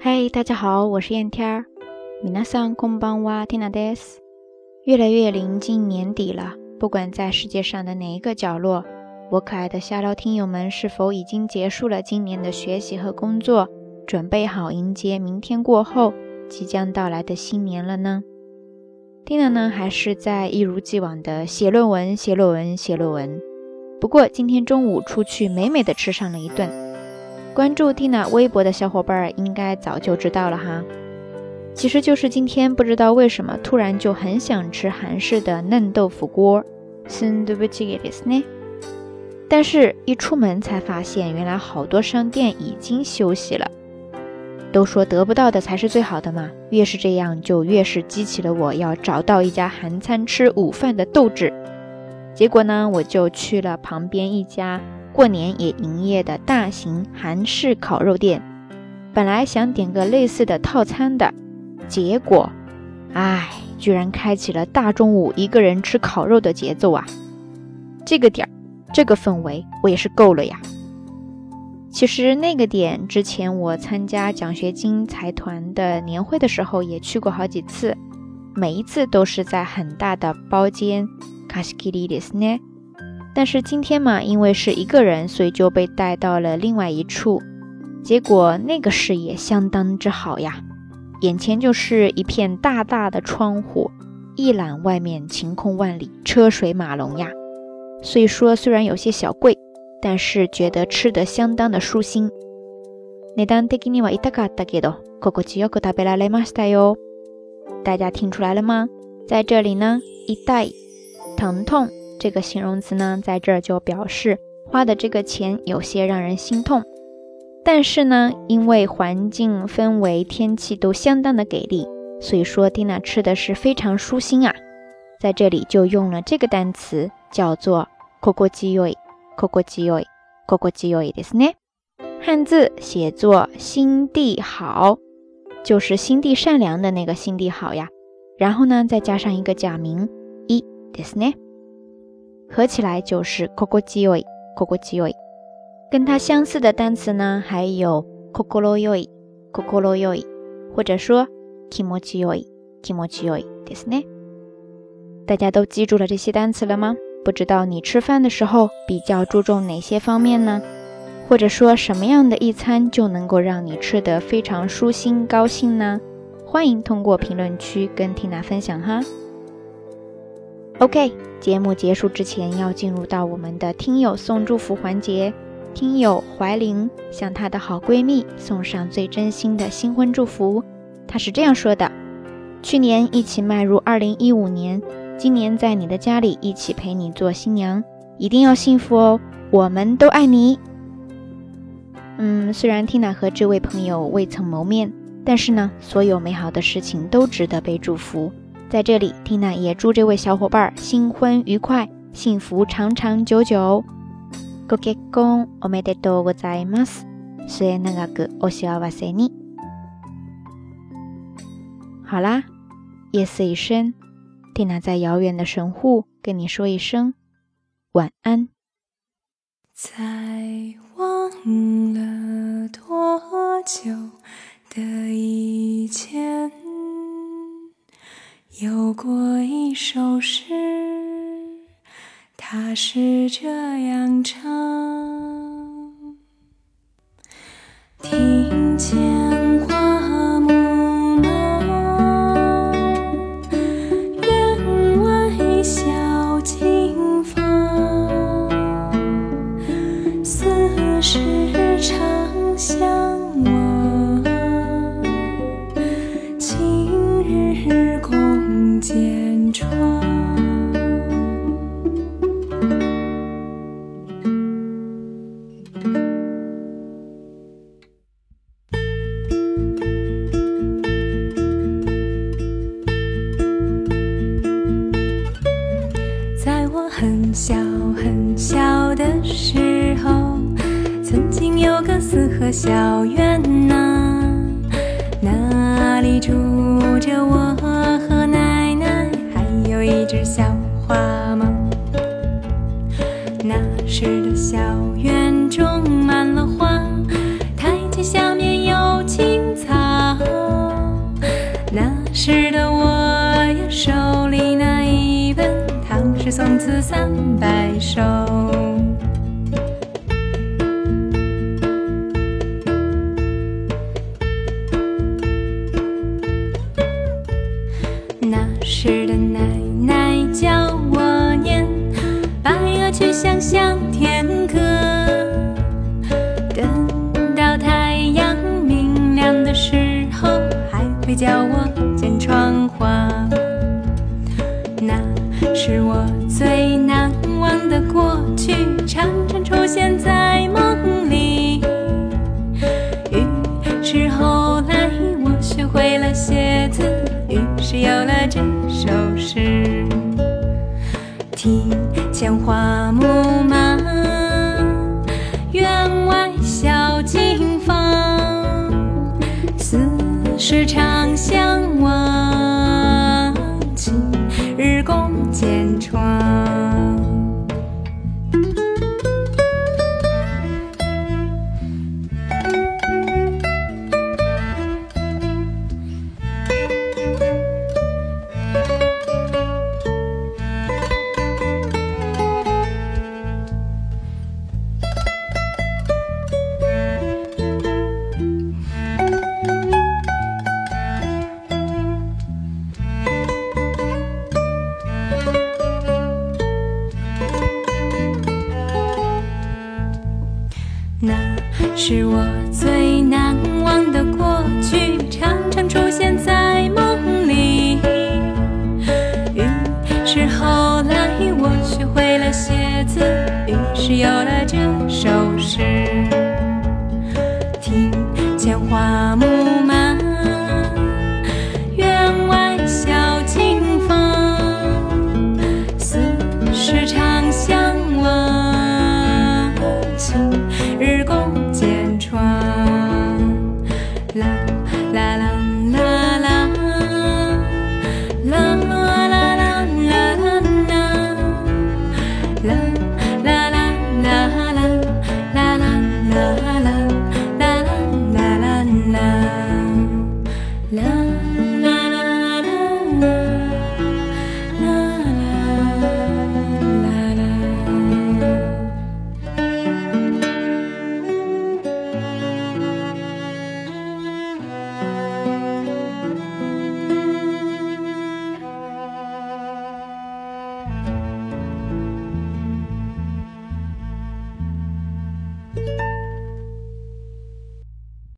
嗨，大家好，我是燕天儿。米娜桑空邦哇天娜德斯。越来越临近年底了，不管在世界上的哪一个角落，我可爱的下聊听友们是否已经结束了今年的学习和工作，准备好迎接明天过后即将到来的新年了呢？蒂娜呢，还是在一如既往的写论文、写论文、写论文。不过今天中午出去美美的吃上了一顿。关注蒂娜微博的小伙伴应该早就知道了哈。其实就是今天不知道为什么突然就很想吃韩式的嫩豆腐锅，对不起，呢。但是，一出门才发现，原来好多商店已经休息了。都说得不到的才是最好的嘛，越是这样，就越是激起了我要找到一家韩餐吃午饭的斗志。结果呢，我就去了旁边一家过年也营业的大型韩式烤肉店。本来想点个类似的套餐的，结果，唉，居然开启了大中午一个人吃烤肉的节奏啊！这个点儿，这个氛围，我也是够了呀。其实那个点之前我参加奖学金财团的年会的时候也去过好几次，每一次都是在很大的包间。卡西基里的斯呢？但是今天嘛，因为是一个人，所以就被带到了另外一处。结果那个视野相当之好呀，眼前就是一片大大的窗户，一览外面晴空万里，车水马龙呀。所以说虽然有些小贵。但是觉得吃得相当的舒心。値段的にはいたかったけど、心地よく食べられましたよ。大家听出来了吗？在这里呢，一袋疼痛 这个形容词呢，在这儿就表示花的这个钱有些让人心痛。但是呢，因为环境氛围、天气都相当的给力，所以说蒂娜吃的是非常舒心啊。在这里就用了这个单词，叫做心地よい。ココチヨイ，ココチヨイですね。汉字写作心地好，就是心地善良的那个心地好呀。然后呢，再加上一个假名一ですね， 合起来就是ココチヨイ，ココチヨイ。跟它相似的单词呢，还有ココロヨイ，ココロヨイ，或者说気持ちよい、気持ちよいですね。大家都记住了这些单词了吗？不知道你吃饭的时候比较注重哪些方面呢？或者说什么样的一餐就能够让你吃得非常舒心高兴呢？欢迎通过评论区跟缇娜分享哈。 OK，节目结束之前要进入到我们的听友送祝福环节。听友怀玲向她的好闺蜜送上最真心的新婚祝福。她是这样说的：去年一起迈入二零一五年。今年在你的家里一起陪你做新娘，一定要幸福哦！我们都爱你。嗯，虽然 Tina 和这位朋友未曾谋面，但是呢，所有美好的事情都值得被祝福。在这里，Tina 也祝这位小伙伴新婚愉快，幸福长长久久。ご結婚おめでとうございます。末永くお幸せに。好啦，夜色已深。蒂娜在遥远的神户跟你说一声晚安。在忘了多久的以前， 有过一首诗，它是这样唱：听小院呐那里住着我和奶奶还有一只小花猫那时的小院种满了花台阶下面有青草那时的我呀手里拿一本唐诗宋词三百首。还会教我剪窗花。那是我最难忘的过去，常常出现在梦里。于是后来我学会了写字。于是有了这首诗：提前花是长相望，今日共剪窗。千：花木。